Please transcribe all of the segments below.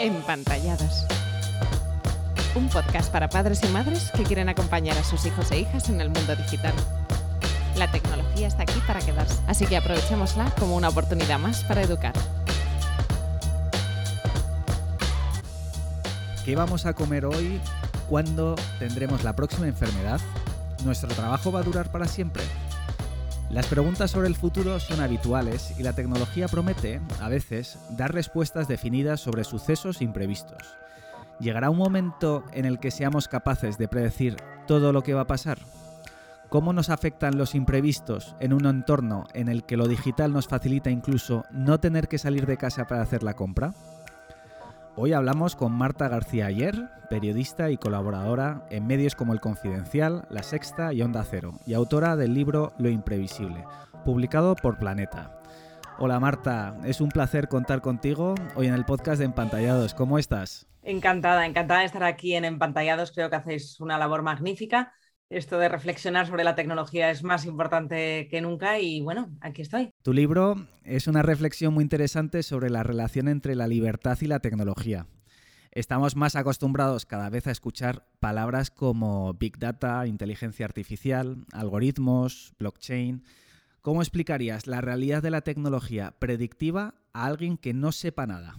Empantallados. Un podcast para padres y madres que quieren acompañar a sus hijos e hijas en el mundo digital. La tecnología está aquí para quedarse, así que aprovechémosla como una oportunidad más para educar. ¿Qué vamos a comer hoy? ¿Cuándo tendremos la próxima enfermedad? ¿Nuestro trabajo va a durar para siempre? Las preguntas sobre el futuro son habituales y la tecnología promete, a veces, dar respuestas definidas sobre sucesos imprevistos. ¿Llegará un momento en el que seamos capaces de predecir todo lo que va a pasar? ¿Cómo nos afectan los imprevistos en un entorno en el que lo digital nos facilita incluso no tener que salir de casa para hacer la compra? Hoy hablamos con Marta García Ayer, periodista y colaboradora en medios como El Confidencial, La Sexta y Onda Cero, y autora del libro Lo Imprevisible, publicado por Planeta. Hola Marta, es un placer contar contigo hoy en el podcast de Empantallados. ¿Cómo estás? Encantada, encantada de estar aquí en Empantallados. Creo que hacéis una labor magnífica esto de reflexionar sobre la tecnología es más importante que nunca y bueno, aquí estoy. Tu libro es una reflexión muy interesante sobre la relación entre la libertad y la tecnología. Estamos más acostumbrados cada vez a escuchar palabras como Big Data, inteligencia artificial, algoritmos, blockchain. ¿Cómo explicarías la realidad de la tecnología predictiva a alguien que no sepa nada?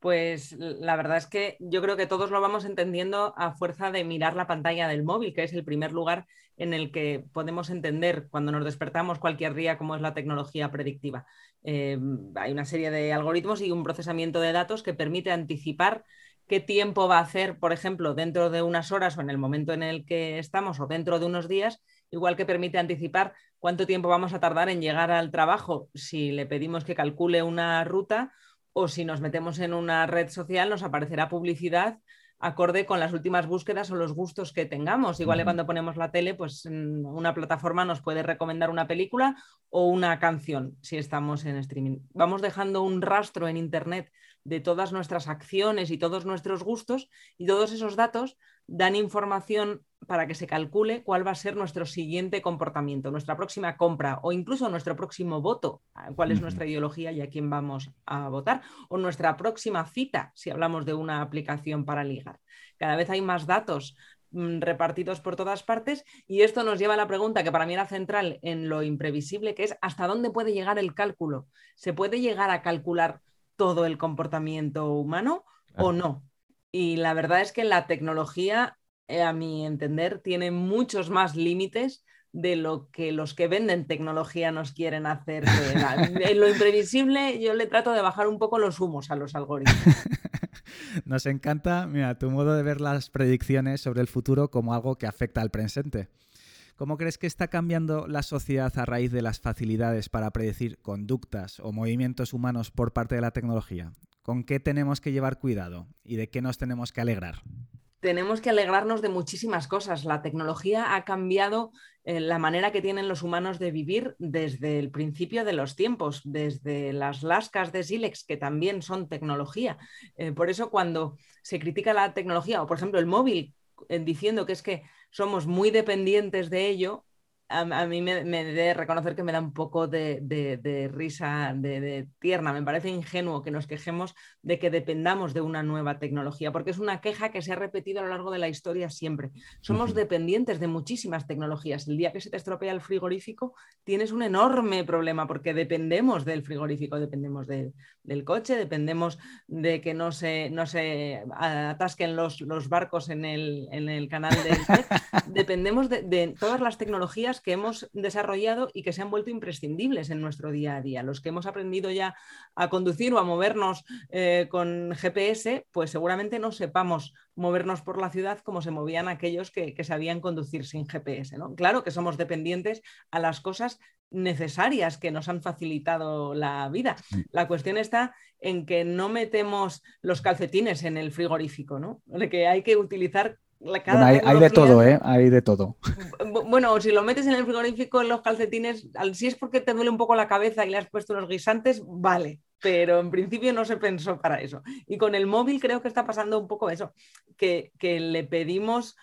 Pues la verdad es que yo creo que todos lo vamos entendiendo a fuerza de mirar la pantalla del móvil, que es el primer lugar en el que podemos entender cuando nos despertamos cualquier día cómo es la tecnología predictiva. Eh, hay una serie de algoritmos y un procesamiento de datos que permite anticipar qué tiempo va a hacer, por ejemplo, dentro de unas horas o en el momento en el que estamos o dentro de unos días, igual que permite anticipar cuánto tiempo vamos a tardar en llegar al trabajo si le pedimos que calcule una ruta o si nos metemos en una red social nos aparecerá publicidad acorde con las últimas búsquedas o los gustos que tengamos. Igual que cuando ponemos la tele, pues una plataforma nos puede recomendar una película o una canción si estamos en streaming. Vamos dejando un rastro en Internet de todas nuestras acciones y todos nuestros gustos y todos esos datos dan información para que se calcule cuál va a ser nuestro siguiente comportamiento, nuestra próxima compra o incluso nuestro próximo voto, cuál es nuestra ideología y a quién vamos a votar, o nuestra próxima cita, si hablamos de una aplicación para ligar. Cada vez hay más datos mm, repartidos por todas partes y esto nos lleva a la pregunta que para mí era central en lo imprevisible, que es hasta dónde puede llegar el cálculo. ¿Se puede llegar a calcular todo el comportamiento humano o no? Y la verdad es que la tecnología, a mi entender, tiene muchos más límites de lo que los que venden tecnología nos quieren hacer. en lo imprevisible yo le trato de bajar un poco los humos a los algoritmos. Nos encanta, mira, tu modo de ver las predicciones sobre el futuro como algo que afecta al presente. ¿Cómo crees que está cambiando la sociedad a raíz de las facilidades para predecir conductas o movimientos humanos por parte de la tecnología? ¿Con qué tenemos que llevar cuidado y de qué nos tenemos que alegrar? Tenemos que alegrarnos de muchísimas cosas. La tecnología ha cambiado eh, la manera que tienen los humanos de vivir desde el principio de los tiempos, desde las lascas de sílex, que también son tecnología. Eh, por eso cuando se critica la tecnología, o por ejemplo el móvil, eh, diciendo que es que somos muy dependientes de ello, a, mí me, me, de reconocer que me da un poco de, risa, de, tierna. Me parece ingenuo que nos quejemos de que dependamos de una nueva tecnología, porque es una queja que se ha repetido a lo largo de la historia siempre. Somos dependientes de muchísimas tecnologías. El día que se te estropea el frigorífico, tienes un enorme problema porque dependemos del frigorífico, dependemos del coche, dependemos de que no se, no se atasquen los, los barcos en el, en el canal del... dependemos de todas las tecnologías que hemos desarrollado y que se han vuelto imprescindibles en nuestro día a día. Los que hemos aprendido ya a conducir o a movernos eh, con GPS, pues seguramente no sepamos movernos por la ciudad como se movían aquellos que, sabían conducir sin GPS. ¿no? Claro que somos dependientes a las cosas necesarias que nos han facilitado la vida. La cuestión está en que no metemos los calcetines en el frigorífico, ¿no? De que hay que utilizar hay, de todo, ¿eh? Hay de todo. Bueno, si lo metes en el frigorífico, en los calcetines, si es porque te duele un poco la cabeza y le has puesto los guisantes, vale, pero en principio no se pensó para eso. Y con el móvil creo que está pasando un poco eso, que, que le pedimos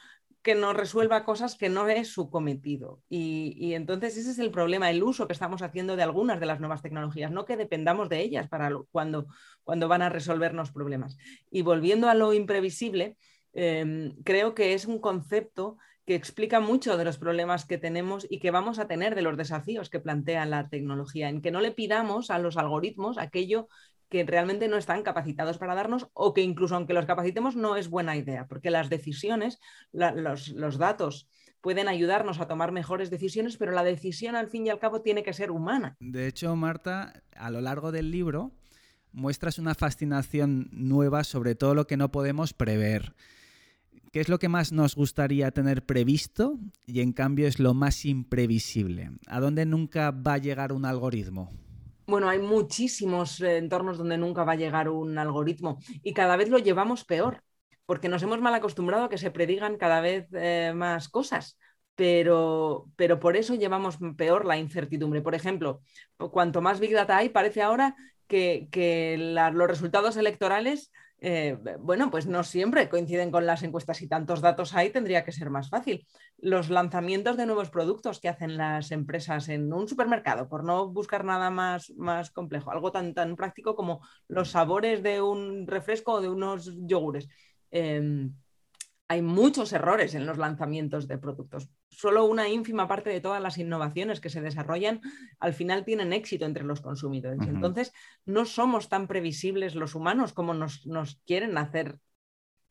que nos resuelva cosas que no es su cometido. Y, entonces ese es el problema, el uso que estamos haciendo de algunas de las nuevas tecnologías, no que dependamos de ellas para cuando, cuando van a resolvernos problemas. Y volviendo a lo imprevisible, em, creo que es un concepto que explica mucho de los problemas que tenemos y que vamos a tener de los desafíos que plantea la tecnología, en que no le pidamos a los algoritmos aquello que realmente no están capacitados para darnos o que incluso aunque los capacitemos no es buena idea, porque las decisiones, los, datos pueden ayudarnos a tomar mejores decisiones, pero la decisión al fin y al cabo tiene que ser humana. De hecho, Marta, a lo largo del libro muestras una fascinación nueva sobre todo lo que no podemos prever. ¿Qué es lo que más nos gustaría tener previsto y en cambio es lo más imprevisible? ¿A dónde nunca va a llegar un algoritmo? Bueno, hay muchísimos eh, entornos donde nunca va a llegar un algoritmo y cada vez lo llevamos peor, porque nos hemos mal acostumbrado a que se predigan cada vez eh, más cosas, pero, pero por eso llevamos peor la incertidumbre. Por ejemplo, cuanto más Big Data hay, parece ahora que, los resultados electorales eh, bueno, pues no siempre coinciden con las encuestas y tantos datos hay, tendría que ser más fácil. Los lanzamientos de nuevos productos que hacen las empresas en un supermercado, por no buscar nada más, más complejo, algo tan, tan práctico como los sabores de un refresco o de unos yogures. Em, hay muchos errores en los lanzamientos de productos. Solo una ínfima parte de todas las innovaciones que se desarrollan al final tienen éxito entre los consumidores. Entonces, no somos tan previsibles los humanos como nos, nos quieren hacer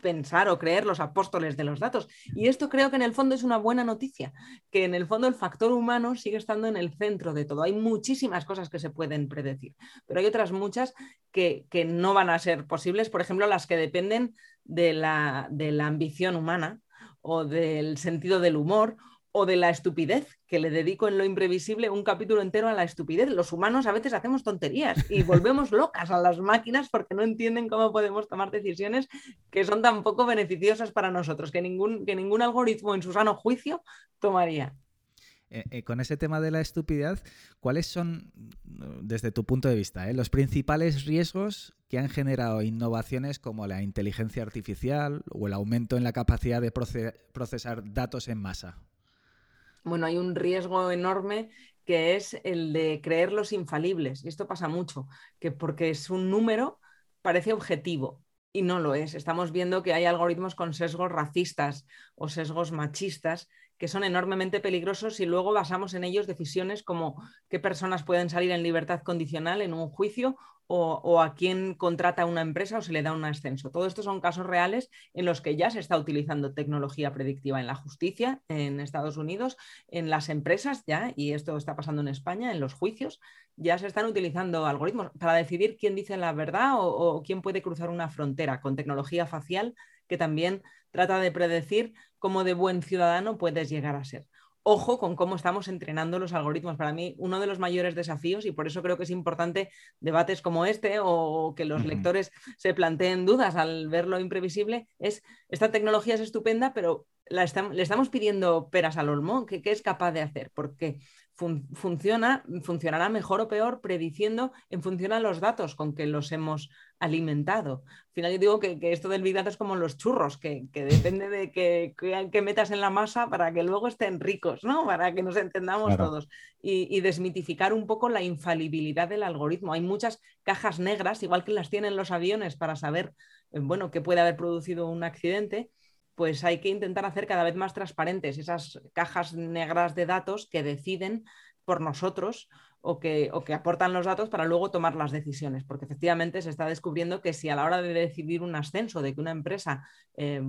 pensar o creer los apóstoles de los datos. Y esto creo que en el fondo es una buena noticia, que en el fondo el factor humano sigue estando en el centro de todo. Hay muchísimas cosas que se pueden predecir, pero hay otras muchas que, que no van a ser posibles, por ejemplo, las que dependen de la, de la ambición humana o del sentido del humor o de la estupidez, que le dedico en lo imprevisible un capítulo entero a la estupidez. Los humanos a veces hacemos tonterías y volvemos locas a las máquinas porque no entienden cómo podemos tomar decisiones que son tan poco beneficiosas para nosotros, que ningún, que ningún algoritmo en su sano juicio tomaría. Eh, eh, con ese tema de la estupidez, ¿cuáles son, desde tu punto de vista, eh, los principales riesgos que han generado innovaciones como la inteligencia artificial o el aumento en la capacidad de procesar datos en masa? Bueno, hay un riesgo enorme que es el de creerlos infalibles. Y esto pasa mucho, que porque es un número parece objetivo y no lo es. Estamos viendo que hay algoritmos con sesgos racistas o sesgos machistas que son enormemente peligrosos y luego basamos en ellos decisiones como qué personas pueden salir en libertad condicional en un juicio o, a quién contrata una empresa o se le da un ascenso. Todo esto son casos reales en los que ya se está utilizando tecnología predictiva en la justicia en Estados Unidos, en las empresas ya, y esto está pasando en España, en los juicios, ya se están utilizando algoritmos para decidir quién dice la verdad o, o quién puede cruzar una frontera con tecnología facial que también trata de predecir cómo de buen ciudadano puedes llegar a ser ojo con cómo estamos entrenando los algoritmos. Para mí, uno de los mayores desafíos, y por eso creo que es importante debates como este o que los lectores se planteen dudas al ver lo imprevisible, es esta tecnología es estupenda, pero le estamos pidiendo peras al olmo, ¿qué, es capaz de hacer? Porque funciona, funcionará mejor o peor prediciendo en función a los datos con que los hemos alimentado. Al final yo digo que, esto del Big Data es como los churros, que, depende de que, metas en la masa para que luego estén ricos, ¿no? Para que nos entendamos todos. Y, y, desmitificar un poco la infalibilidad del algoritmo. Hay muchas cajas negras, igual que las tienen los aviones para saber, eh, bueno, qué puede haber producido un accidente pues hay que intentar hacer cada vez más transparentes esas cajas negras de datos que deciden por nosotros o que, o que, aportan los datos para luego tomar las decisiones, porque efectivamente se está descubriendo que si a la hora de decidir un ascenso, de que una empresa eh,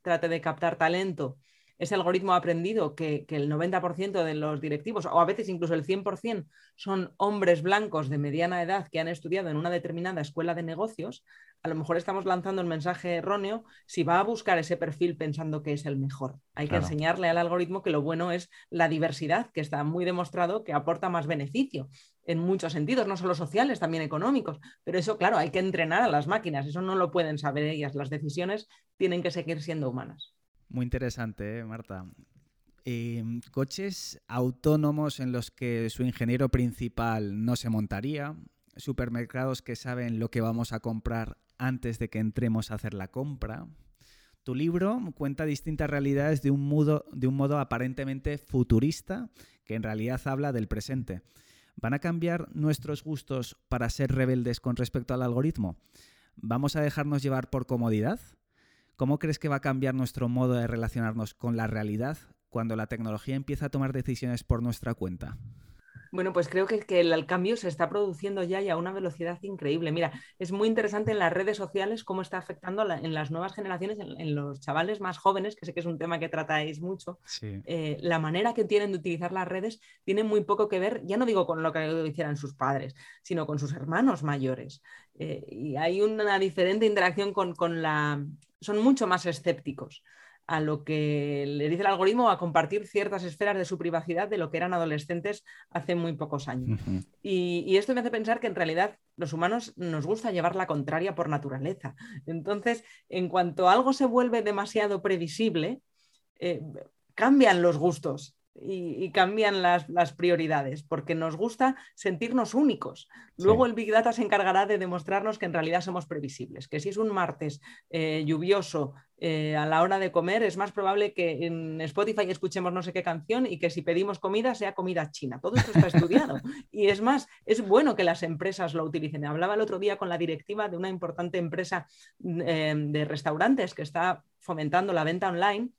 trate de captar talento, ese algoritmo ha aprendido que, que el 90% de los directivos, o a veces incluso el 100%, son hombres blancos de mediana edad que han estudiado en una determinada escuela de negocios, a lo mejor estamos lanzando el mensaje erróneo si va a buscar ese perfil pensando que es el mejor. Hay que enseñarle al algoritmo que lo bueno es la diversidad, que está muy demostrado que aporta más beneficio en muchos sentidos, no solo sociales, también económicos. Pero eso, claro, hay que entrenar a las máquinas, eso no lo pueden saber ellas. Las decisiones tienen que seguir siendo humanas. Muy interesante, ¿eh, Marta. Em, coches autónomos en los que su ingeniero principal no se montaría, supermercados que saben lo que vamos a comprar antes de que entremos a hacer la compra, Tu libro cuenta distintas realidades de un, de un modo aparentemente futurista que en realidad habla del presente. ¿Van a cambiar nuestros gustos para ser rebeldes con respecto al algoritmo? ¿Vamos a dejarnos llevar por comodidad? ¿Cómo crees que va a cambiar nuestro modo de relacionarnos con la realidad cuando la tecnología empieza a tomar decisiones por nuestra cuenta? Bueno, pues creo que, el, cambio se está produciendo ya y a una velocidad increíble. Mira, es muy interesante en las redes sociales cómo está afectando en las nuevas generaciones, en, los chavales más jóvenes, que sé que es un tema que tratáis mucho. Eh, la manera que tienen de utilizar las redes tiene muy poco que ver, ya no digo con lo que hicieran sus padres, sino con sus hermanos mayores. Eh, y hay una diferente interacción con, con la... Son mucho más escépticos a lo que le dice el algoritmo a compartir ciertas esferas de su privacidad de lo que eran adolescentes hace muy pocos años. y, esto me hace pensar que en realidad los humanos nos gusta llevar la contraria por naturaleza. Entonces, en cuanto algo se vuelve demasiado previsible, eh, cambian los gustos y, cambian las, prioridades, porque nos gusta sentirnos únicos. Luego el Big Data se encargará de demostrarnos que en realidad somos previsibles, que si es un martes eh, lluvioso eh, a la hora de comer, es más probable que en Spotify escuchemos no sé qué canción y que si pedimos comida sea comida china. Todo esto está estudiado. y es más, es bueno que las empresas lo utilicen. Hablaba el otro día con la directiva de una importante empresa eh, de restaurantes que está fomentando la venta online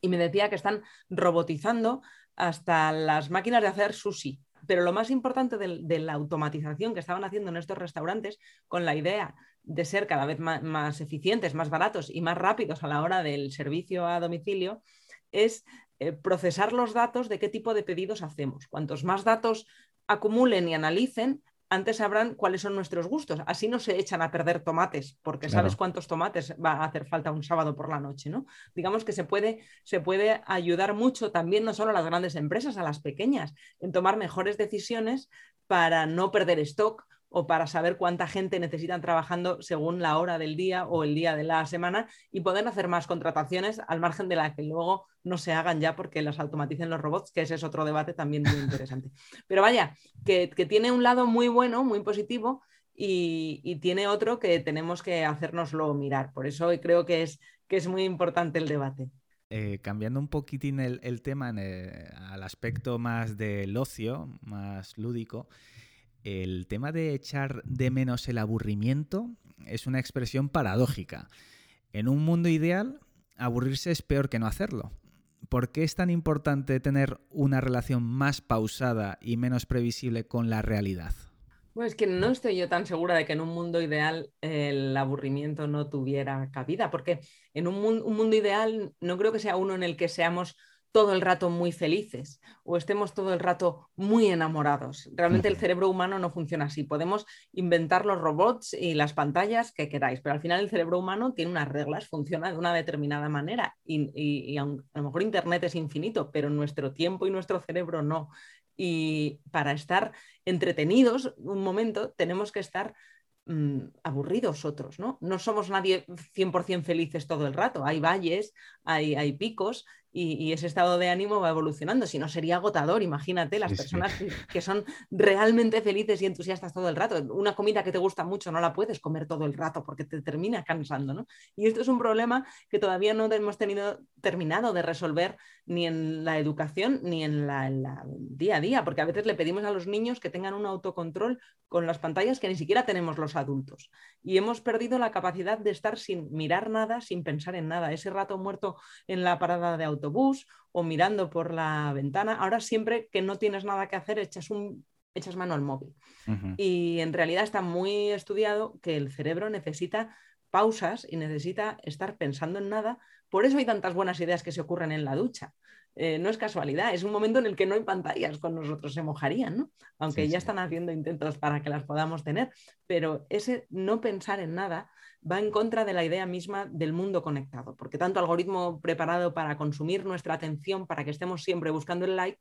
y me decía que están robotizando hasta las máquinas de hacer sushi. Pero lo más importante de, la automatización que estaban haciendo en estos restaurantes con la idea de ser cada vez más, eficientes, más baratos y más rápidos a la hora del servicio a domicilio es eh, procesar los datos de qué tipo de pedidos hacemos. Cuantos más datos acumulen y analicen, antes sabrán cuáles son nuestros gustos. Así no se echan a perder tomates, porque sabes cuántos tomates va a hacer falta un sábado por la noche, ¿no? Digamos que se puede, se puede ayudar mucho también, no solo a las grandes empresas, a las pequeñas, en tomar mejores decisiones para no perder stock o para saber cuánta gente necesitan trabajando según la hora del día o el día de la semana y poder hacer más contrataciones al margen de la que luego no se hagan ya porque las automaticen los robots, que ese es otro debate también muy interesante. Pero vaya, que, tiene un lado muy bueno, muy positivo y, tiene otro que tenemos que hacernoslo mirar. Por eso creo que es, que es muy importante el debate. Eh, cambiando un poquitín el, tema al aspecto más del ocio, más lúdico, el tema de echar de menos el aburrimiento es una expresión paradójica. En un mundo ideal, aburrirse es peor que no hacerlo. ¿Por qué es tan importante tener una relación más pausada y menos previsible con la realidad? Pues que no estoy yo tan segura de que en un mundo ideal el aburrimiento no tuviera cabida, porque en un, un mundo ideal no creo que sea uno en el que seamos todo el rato muy felices o estemos todo el rato muy enamorados. Realmente el cerebro humano no funciona así. Podemos inventar los robots y las pantallas que queráis, pero al final el cerebro humano tiene unas reglas, funciona de una determinada manera y, a lo mejor Internet es infinito, pero nuestro tiempo y nuestro cerebro no. Y para estar entretenidos un momento tenemos que estar mm, aburridos otros, ¿no? No somos nadie 100% felices todo el rato. Hay valles, hay, hay picos y, ese estado de ánimo va evolucionando, si no sería agotador, imagínate, las personas Que, son realmente felices y entusiastas todo el rato. Una comida que te gusta mucho no la puedes comer todo el rato porque te termina cansando, ¿no? Y esto es un problema que todavía no hemos tenido terminado de resolver ni en la educación ni en la, día a día, porque a veces le pedimos a los niños que tengan un autocontrol con las pantallas que ni siquiera tenemos los adultos. Y hemos perdido la capacidad de estar sin mirar nada, sin pensar en nada. Ese rato muerto en la parada de autobús o mirando por la ventana. Ahora siempre que no tienes nada que hacer, echas, un, echas mano al móvil. Y en realidad está muy estudiado que el cerebro necesita pausas y necesita estar pensando en nada. Por eso hay tantas buenas ideas que se ocurren en la ducha. Eh, no es casualidad, es un momento en el que no hay pantallas con nosotros, se mojarían, ¿no? aunque ya están haciendo intentos para que las podamos tener, pero ese no pensar en nada va en contra de la idea misma del mundo conectado, porque tanto algoritmo preparado para consumir nuestra atención, para que estemos siempre buscando el like,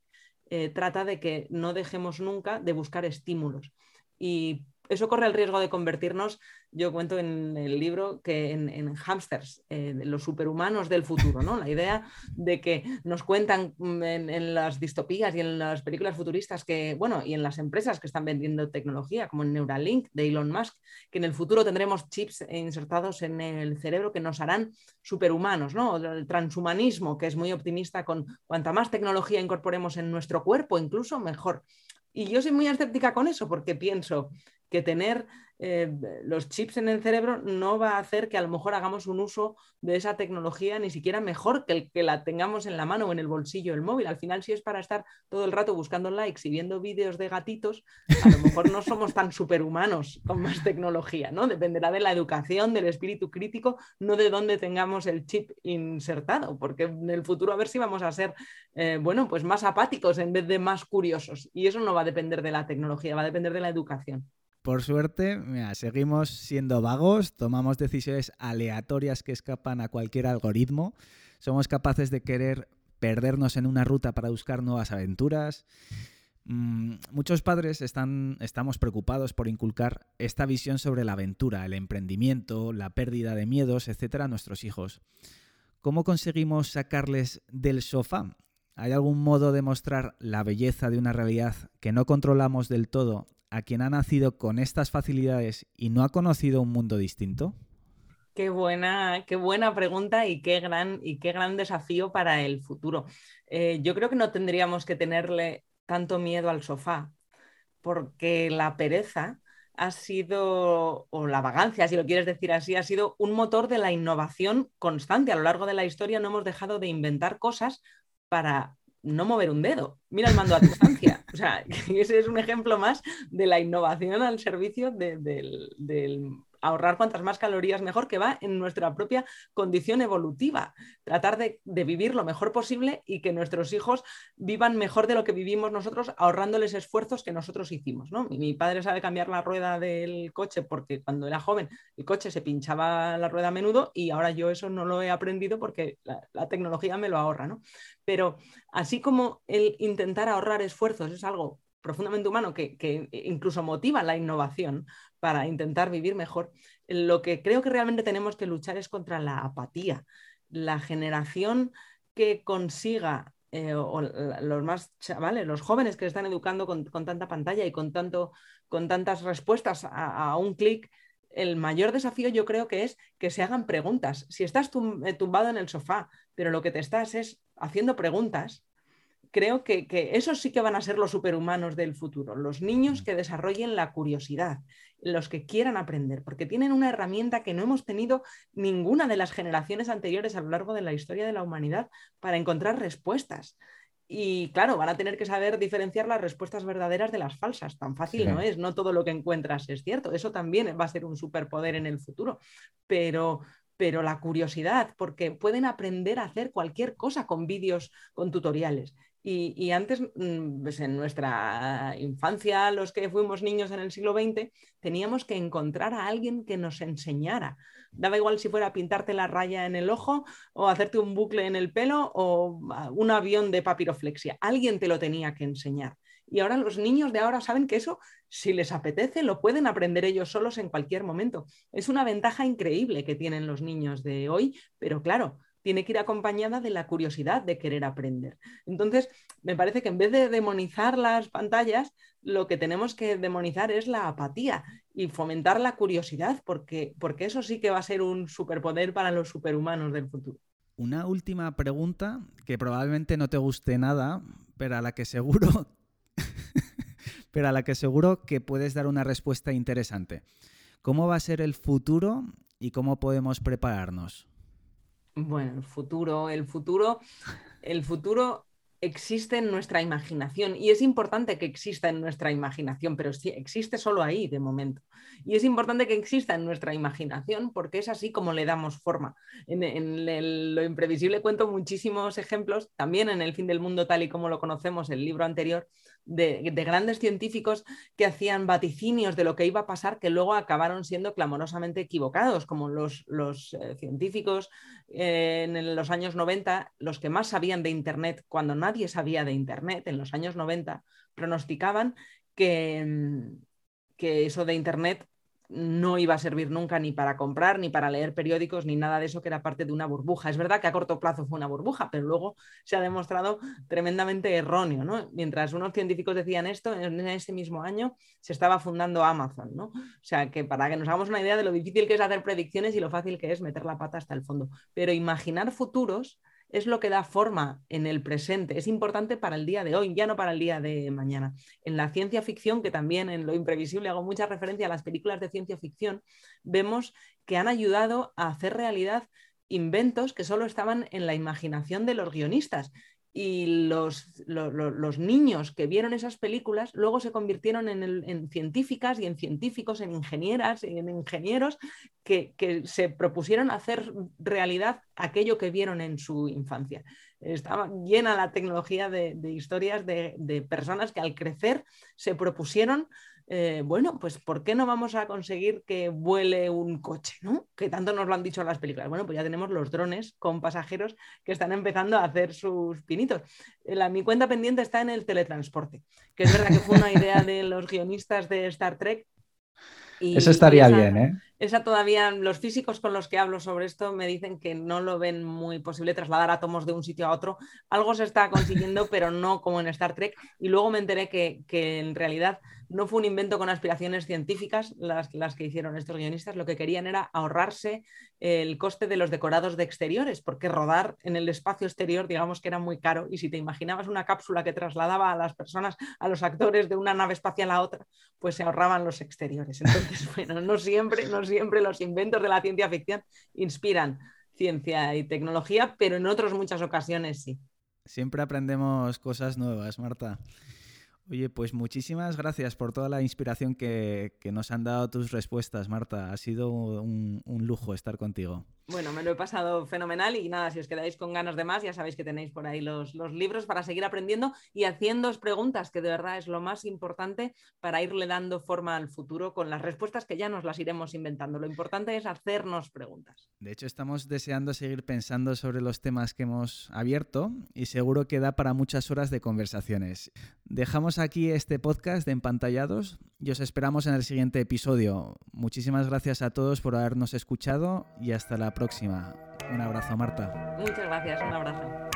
eh, trata de que no dejemos nunca de buscar estímulos. Y eso corre el riesgo de convertirnos, yo cuento en el libro, que en, en hámsters, eh, los superhumanos del futuro, ¿no? La idea de que nos cuentan mm, en, las distopías y en las películas futuristas que, bueno, y en las empresas que están vendiendo tecnología, como en Neuralink de Elon Musk, que en el futuro tendremos chips insertados en el cerebro que nos harán superhumanos, ¿no? El transhumanismo, que es muy optimista con cuanta más tecnología incorporemos en nuestro cuerpo, incluso mejor. Y yo soy muy escéptica con eso porque pienso que tener eh, los chips en el cerebro no va a hacer que a lo mejor hagamos un uso de esa tecnología ni siquiera mejor que el que la tengamos en la mano o en el bolsillo del móvil. Al final, si es para estar todo el rato buscando likes y viendo vídeos de gatitos, a lo mejor no somos tan superhumanos con más tecnología, ¿no? Dependerá de la educación, del espíritu crítico, no de dónde tengamos el chip insertado, porque en el futuro a ver si vamos a ser, eh, bueno, pues más apáticos en vez de más curiosos. Y eso no va a depender de la tecnología, va a depender de la educación. Por suerte, seguimos siendo vagos, tomamos decisiones aleatorias que escapan a cualquier algoritmo, somos capaces de querer perdernos en una ruta para buscar nuevas aventuras. Mm, muchos padres están, estamos preocupados por inculcar esta visión sobre la aventura, el emprendimiento, la pérdida de miedos, etcétera, a nuestros hijos. ¿Cómo conseguimos sacarles del sofá? ¿Hay algún modo de mostrar la belleza de una realidad que no controlamos del todo a quien ha nacido con estas facilidades y no ha conocido un mundo distinto? Qué buena, qué buena pregunta y qué gran, y qué gran desafío para el futuro. Eh, yo creo que no tendríamos que tenerle tanto miedo al sofá, porque la pereza ha sido, o la vagancia, si lo quieres decir así, ha sido un motor de la innovación constante. A lo largo de la historia no hemos dejado de inventar cosas para no mover un dedo. Mira el mando a distancia. O sea, ese es un ejemplo más de la innovación al servicio del, ahorrar cuantas más calorías mejor, que va en nuestra propia condición evolutiva. Tratar de, vivir lo mejor posible y que nuestros hijos vivan mejor de lo que vivimos nosotros, ahorrándoles esfuerzos que nosotros hicimos. ¿no? Mi, padre sabe cambiar la rueda del coche porque cuando era joven el coche se pinchaba la rueda a menudo y ahora yo eso no lo he aprendido porque la, la tecnología me lo ahorra. ¿no? Pero así como el intentar ahorrar esfuerzos es algo profundamente humano que, incluso motiva la innovación para intentar vivir mejor, lo que creo que realmente tenemos que luchar es contra la apatía. La generación que consiga, eh, o los más chavales, los jóvenes que están educando con, tanta pantalla y con, tanto, con tantas respuestas a, un clic, el mayor desafío yo creo que es que se hagan preguntas. Si estás eh, tumbado en el sofá, pero lo que te estás es haciendo preguntas, creo que, esos sí que van a ser los superhumanos del futuro, los niños que desarrollen la curiosidad, los que quieran aprender, porque tienen una herramienta que no hemos tenido ninguna de las generaciones anteriores a lo largo de la historia de la humanidad para encontrar respuestas. Y claro, van a tener que saber diferenciar las respuestas verdaderas de las falsas. Tan fácil no es, no todo lo que encuentras es cierto. Eso también va a ser un superpoder en el futuro. Pero, pero la curiosidad, porque pueden aprender a hacer cualquier cosa con vídeos, con tutoriales. Y, antes, mm, pues en nuestra infancia, los que fuimos niños en el siglo XX, teníamos que encontrar a alguien que nos enseñara. Daba igual si fuera pintarte la raya en el ojo o hacerte un bucle en el pelo o un avión de papiroflexia. Alguien te lo tenía que enseñar. Y ahora los niños de ahora saben que eso, si les apetece, lo pueden aprender ellos solos en cualquier momento. Es una ventaja increíble que tienen los niños de hoy, pero claro, tiene que ir acompañada de la curiosidad de querer aprender. Entonces, me parece que en vez de demonizar las pantallas, lo que tenemos que demonizar es la apatía y fomentar la curiosidad, porque, porque eso sí que va a ser un superpoder para los superhumanos del futuro. Una última pregunta que probablemente no te guste nada, pero a la que seguro pero a la que seguro que puedes dar una respuesta interesante. ¿Cómo va a ser el futuro y cómo podemos prepararnos? Bueno, el futuro, el futuro, el futuro existe en nuestra imaginación y es importante que exista en nuestra imaginación, pero sí, existe solo ahí de momento. Y es importante que exista en nuestra imaginación porque es así como le damos forma. En, lo imprevisible cuento muchísimos ejemplos, también en El fin del mundo tal y como lo conocemos, el libro anterior, de, grandes científicos que hacían vaticinios de lo que iba a pasar que luego acabaron siendo clamorosamente equivocados, como los, eh, científicos eh, en los años 90, los que más sabían de Internet cuando nadie sabía de Internet en los años 90, pronosticaban que, mm, que eso de Internet no iba a servir nunca ni para comprar, ni para leer periódicos, ni nada de eso, que era parte de una burbuja. Es verdad que a corto plazo fue una burbuja, pero luego se ha demostrado tremendamente erróneo. ¿no? Mientras unos científicos decían esto, en ese mismo año se estaba fundando Amazon. ¿no? O sea, que para que nos hagamos una idea de lo difícil que es hacer predicciones y lo fácil que es meter la pata hasta el fondo. Pero imaginar futuros es lo que da forma en el presente, es importante para el día de hoy, ya no para el día de mañana. En la ciencia ficción, que también en lo imprevisible hago mucha referencia a las películas de ciencia ficción, vemos que han ayudado a hacer realidad inventos que solo estaban en la imaginación de los guionistas y los, los, niños que vieron esas películas luego se convirtieron en, científicas y en científicos, en ingenieras y en ingenieros que, se propusieron hacer realidad aquello que vieron en su infancia. Estaba llena la tecnología de, historias de, de personas que al crecer se propusieron eh, bueno, pues ¿por qué no vamos a conseguir que vuele un coche? ¿no? Que tanto nos lo han dicho las películas. Bueno, pues ya tenemos los drones con pasajeros que están empezando a hacer sus pinitos. La, mi cuenta pendiente está en el teletransporte, que es verdad que fue una idea de los guionistas de Star Trek. Eso estaría bien, ¿eh? Esa todavía, los físicos con los que hablo sobre esto me dicen que no lo ven muy posible trasladar átomos de un sitio a otro. Algo se está consiguiendo, pero no como en Star Trek. Y luego me enteré que, que en realidad no fue un invento con aspiraciones científicas las, las, que hicieron estos guionistas, lo que querían era ahorrarse el coste de los decorados de exteriores, porque rodar en el espacio exterior, digamos que era muy caro, y si te imaginabas una cápsula que trasladaba a las personas, a los actores de una nave espacial a otra, pues se ahorraban los exteriores. Entonces, bueno, no siempre, no siempre los inventos de la ciencia ficción inspiran ciencia y tecnología, pero en otras muchas ocasiones sí. Siempre aprendemos cosas nuevas, Marta. Oye, pues muchísimas gracias por toda la inspiración que, nos han dado tus respuestas, Marta. Ha sido un lujo estar contigo. Bueno, me lo he pasado fenomenal y nada, si os quedáis con ganas de más, ya sabéis que tenéis por ahí los, los libros para seguir aprendiendo y haciéndoos preguntas, que de verdad es lo más importante para irle dando forma al futuro con las respuestas que ya nos las iremos inventando. Lo importante es hacernos preguntas. De hecho, estamos deseando seguir pensando sobre los temas que hemos abierto y seguro que da para muchas horas de conversaciones. Dejamos aquí este podcast de Empantallados y os esperamos en el siguiente episodio. Muchísimas gracias a todos por habernos escuchado y hasta la próxima. Un abrazo, Marta. Muchas gracias, un abrazo.